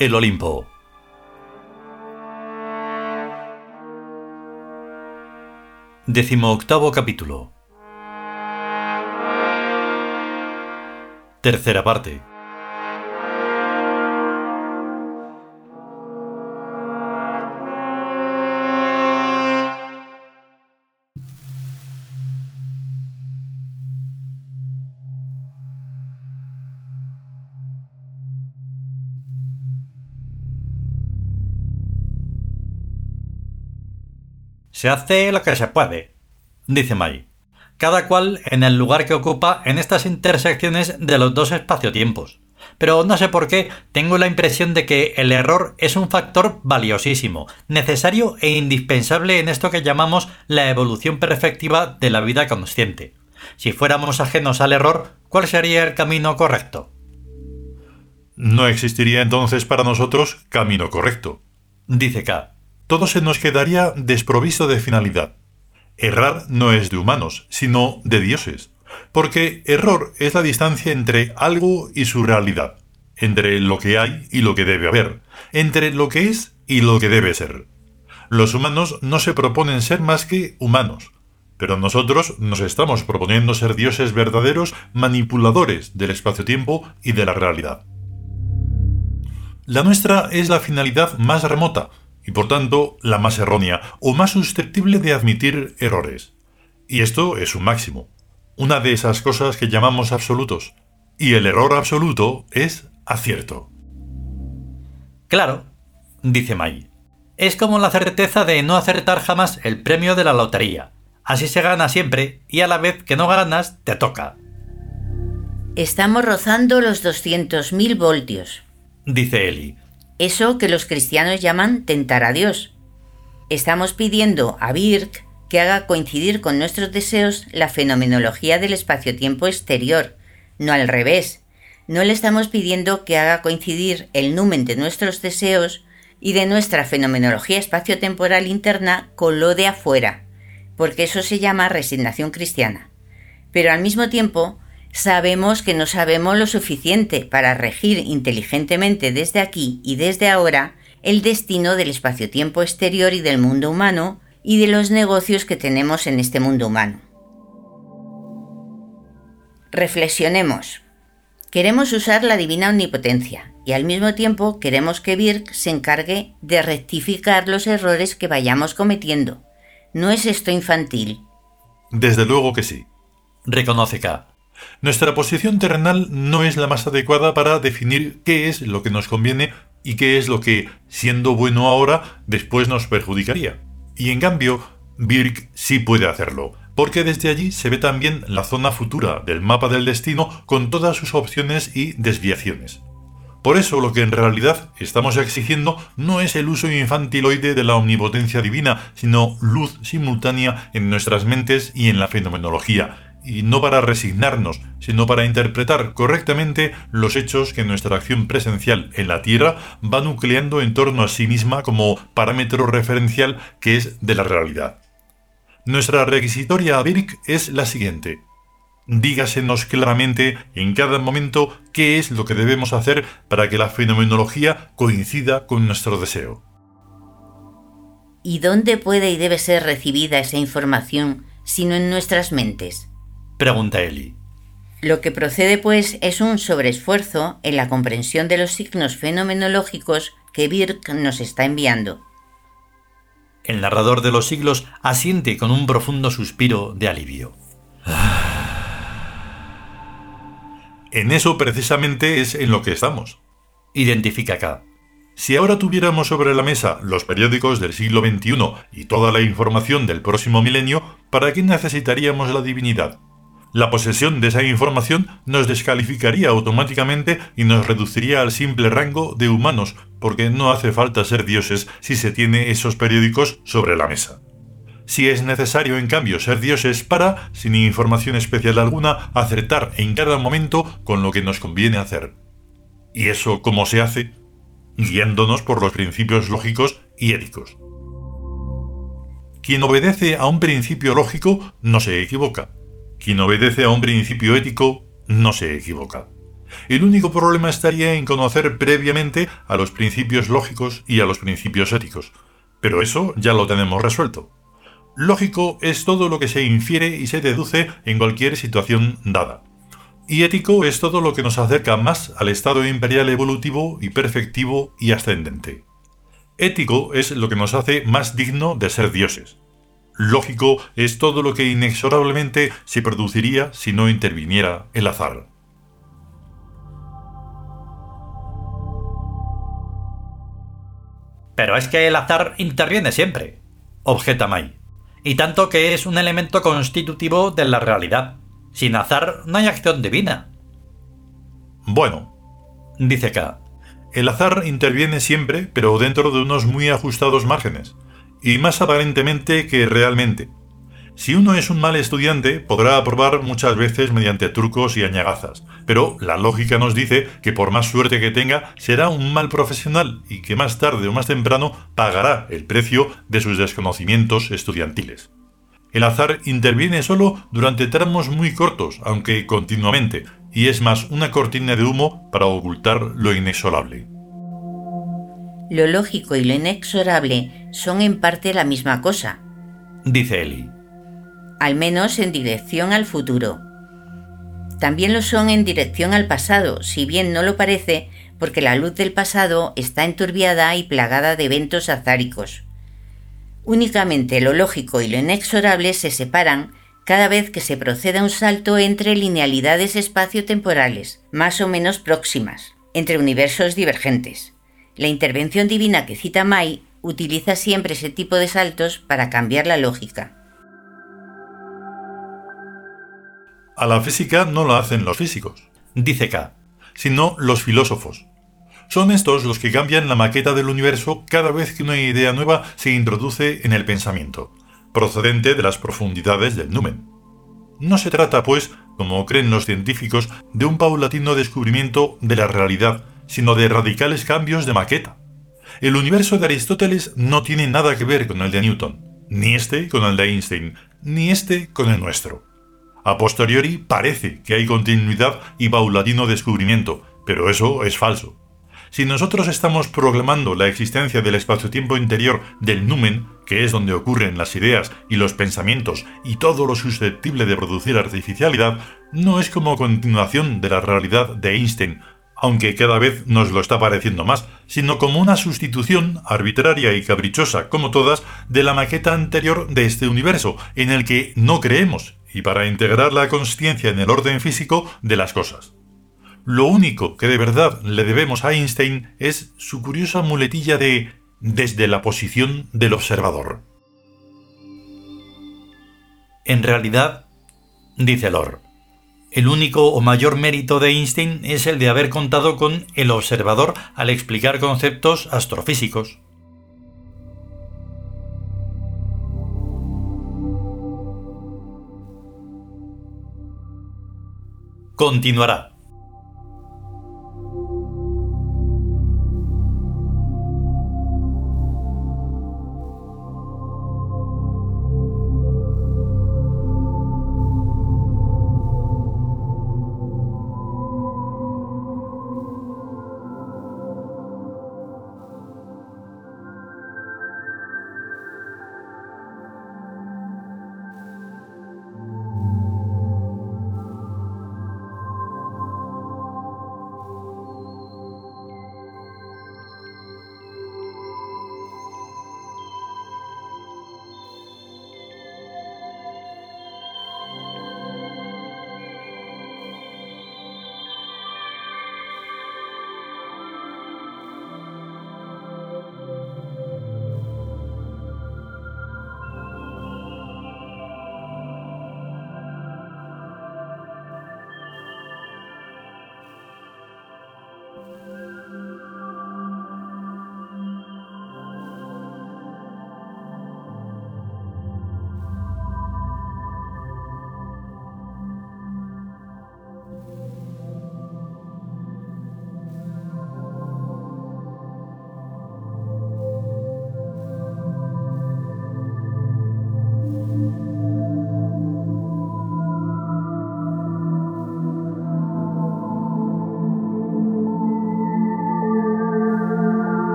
el Olimpo. Décimo octavo capítulo. Tercera parte. Se hace lo que se puede, dice Mai. Cada cual en el lugar que ocupa en estas intersecciones de los dos espacio-tiempos. Pero no sé por qué tengo la impresión de que el error es un factor valiosísimo, necesario e indispensable en esto que llamamos la evolución perfectiva de la vida consciente. Si fuéramos ajenos al error, ¿cuál sería el camino correcto? No existiría entonces para nosotros camino correcto, dice K todo se nos quedaría desprovisto de finalidad. Errar no es de humanos, sino de dioses, porque error es la distancia entre algo y su realidad, entre lo que hay y lo que debe haber, entre lo que es y lo que debe ser. Los humanos no se proponen ser más que humanos, pero nosotros nos estamos proponiendo ser dioses verdaderos manipuladores del espacio-tiempo y de la realidad. La nuestra es la finalidad más remota, y por tanto la más errónea o más susceptible de admitir errores. Y esto es un máximo, una de esas cosas que llamamos absolutos, y el error absoluto es acierto. Claro, dice May. Es como la certeza de no acertar jamás el premio de la lotería. Así se gana siempre y a la vez que no ganas te toca. Estamos rozando los 200.000 voltios, dice Eli. Eso que los cristianos llaman tentar a Dios. Estamos pidiendo a Birk que haga coincidir con nuestros deseos la fenomenología del espacio-tiempo exterior, no al revés. No le estamos pidiendo que haga coincidir el numen de nuestros deseos y de nuestra fenomenología espacio-temporal interna con lo de afuera, porque eso se llama resignación cristiana. Pero al mismo tiempo, Sabemos que no sabemos lo suficiente para regir inteligentemente desde aquí y desde ahora el destino del espacio-tiempo exterior y del mundo humano y de los negocios que tenemos en este mundo humano. Reflexionemos. Queremos usar la divina omnipotencia y al mismo tiempo queremos que Birk se encargue de rectificar los errores que vayamos cometiendo. ¿No es esto infantil? Desde luego que sí. Reconoce K. Nuestra posición terrenal no es la más adecuada para definir qué es lo que nos conviene y qué es lo que, siendo bueno ahora, después nos perjudicaría. Y en cambio, Birk sí puede hacerlo, porque desde allí se ve también la zona futura del mapa del destino con todas sus opciones y desviaciones. Por eso lo que en realidad estamos exigiendo no es el uso infantiloide de la omnipotencia divina, sino luz simultánea en nuestras mentes y en la fenomenología, y no para resignarnos, sino para interpretar correctamente los hechos que nuestra acción presencial en la Tierra va nucleando en torno a sí misma como parámetro referencial que es de la realidad. Nuestra requisitoria a Birk es la siguiente. Dígasenos claramente en cada momento qué es lo que debemos hacer para que la fenomenología coincida con nuestro deseo. ¿Y dónde puede y debe ser recibida esa información sino en nuestras mentes? Pregunta Eli. Lo que procede, pues, es un sobreesfuerzo en la comprensión de los signos fenomenológicos que Birk nos está enviando. El narrador de los siglos asiente con un profundo suspiro de alivio. En eso precisamente es en lo que estamos. Identifica acá. Si ahora tuviéramos sobre la mesa los periódicos del siglo XXI y toda la información del próximo milenio, ¿para qué necesitaríamos la divinidad? La posesión de esa información nos descalificaría automáticamente y nos reduciría al simple rango de humanos, porque no hace falta ser dioses si se tiene esos periódicos sobre la mesa. Si es necesario, en cambio, ser dioses para, sin información especial alguna, acertar en cada momento con lo que nos conviene hacer. ¿Y eso cómo se hace? Guiándonos por los principios lógicos y éticos. Quien obedece a un principio lógico no se equivoca quien obedece a un principio ético no se equivoca. El único problema estaría en conocer previamente a los principios lógicos y a los principios éticos. Pero eso ya lo tenemos resuelto. Lógico es todo lo que se infiere y se deduce en cualquier situación dada. Y ético es todo lo que nos acerca más al estado imperial evolutivo y perfectivo y ascendente. Ético es lo que nos hace más digno de ser dioses. Lógico es todo lo que inexorablemente se produciría si no interviniera el azar. Pero es que el azar interviene siempre, objeta Mai. Y tanto que es un elemento constitutivo de la realidad. Sin azar no hay acción divina. Bueno, dice K. El azar interviene siempre, pero dentro de unos muy ajustados márgenes, y más aparentemente que realmente. Si uno es un mal estudiante, podrá aprobar muchas veces mediante trucos y añagazas, pero la lógica nos dice que por más suerte que tenga, será un mal profesional y que más tarde o más temprano pagará el precio de sus desconocimientos estudiantiles. El azar interviene solo durante tramos muy cortos, aunque continuamente, y es más una cortina de humo para ocultar lo inexorable. Lo lógico y lo inexorable son en parte la misma cosa, dice Eli al menos en dirección al futuro. También lo son en dirección al pasado, si bien no lo parece, porque la luz del pasado está enturbiada y plagada de eventos azáricos. Únicamente lo lógico y lo inexorable se separan cada vez que se proceda un salto entre linealidades espaciotemporales, más o menos próximas, entre universos divergentes. La intervención divina que cita Mai utiliza siempre ese tipo de saltos para cambiar la lógica. A la física no lo hacen los físicos, dice K, sino los filósofos. Son estos los que cambian la maqueta del universo cada vez que una idea nueva se introduce en el pensamiento, procedente de las profundidades del numen. No se trata, pues, como creen los científicos, de un paulatino descubrimiento de la realidad, sino de radicales cambios de maqueta. El universo de Aristóteles no tiene nada que ver con el de Newton, ni este con el de Einstein, ni este con el nuestro. A posteriori parece que hay continuidad y paulatino descubrimiento, pero eso es falso. Si nosotros estamos proclamando la existencia del espacio-tiempo interior del numen, que es donde ocurren las ideas y los pensamientos y todo lo susceptible de producir artificialidad, no es como continuación de la realidad de Einstein, aunque cada vez nos lo está pareciendo más, sino como una sustitución arbitraria y caprichosa, como todas, de la maqueta anterior de este universo, en el que no creemos y para integrar la conciencia en el orden físico de las cosas. Lo único que de verdad le debemos a Einstein es su curiosa muletilla de desde la posición del observador. En realidad, dice Lor, el único o mayor mérito de Einstein es el de haber contado con el observador al explicar conceptos astrofísicos. continuará.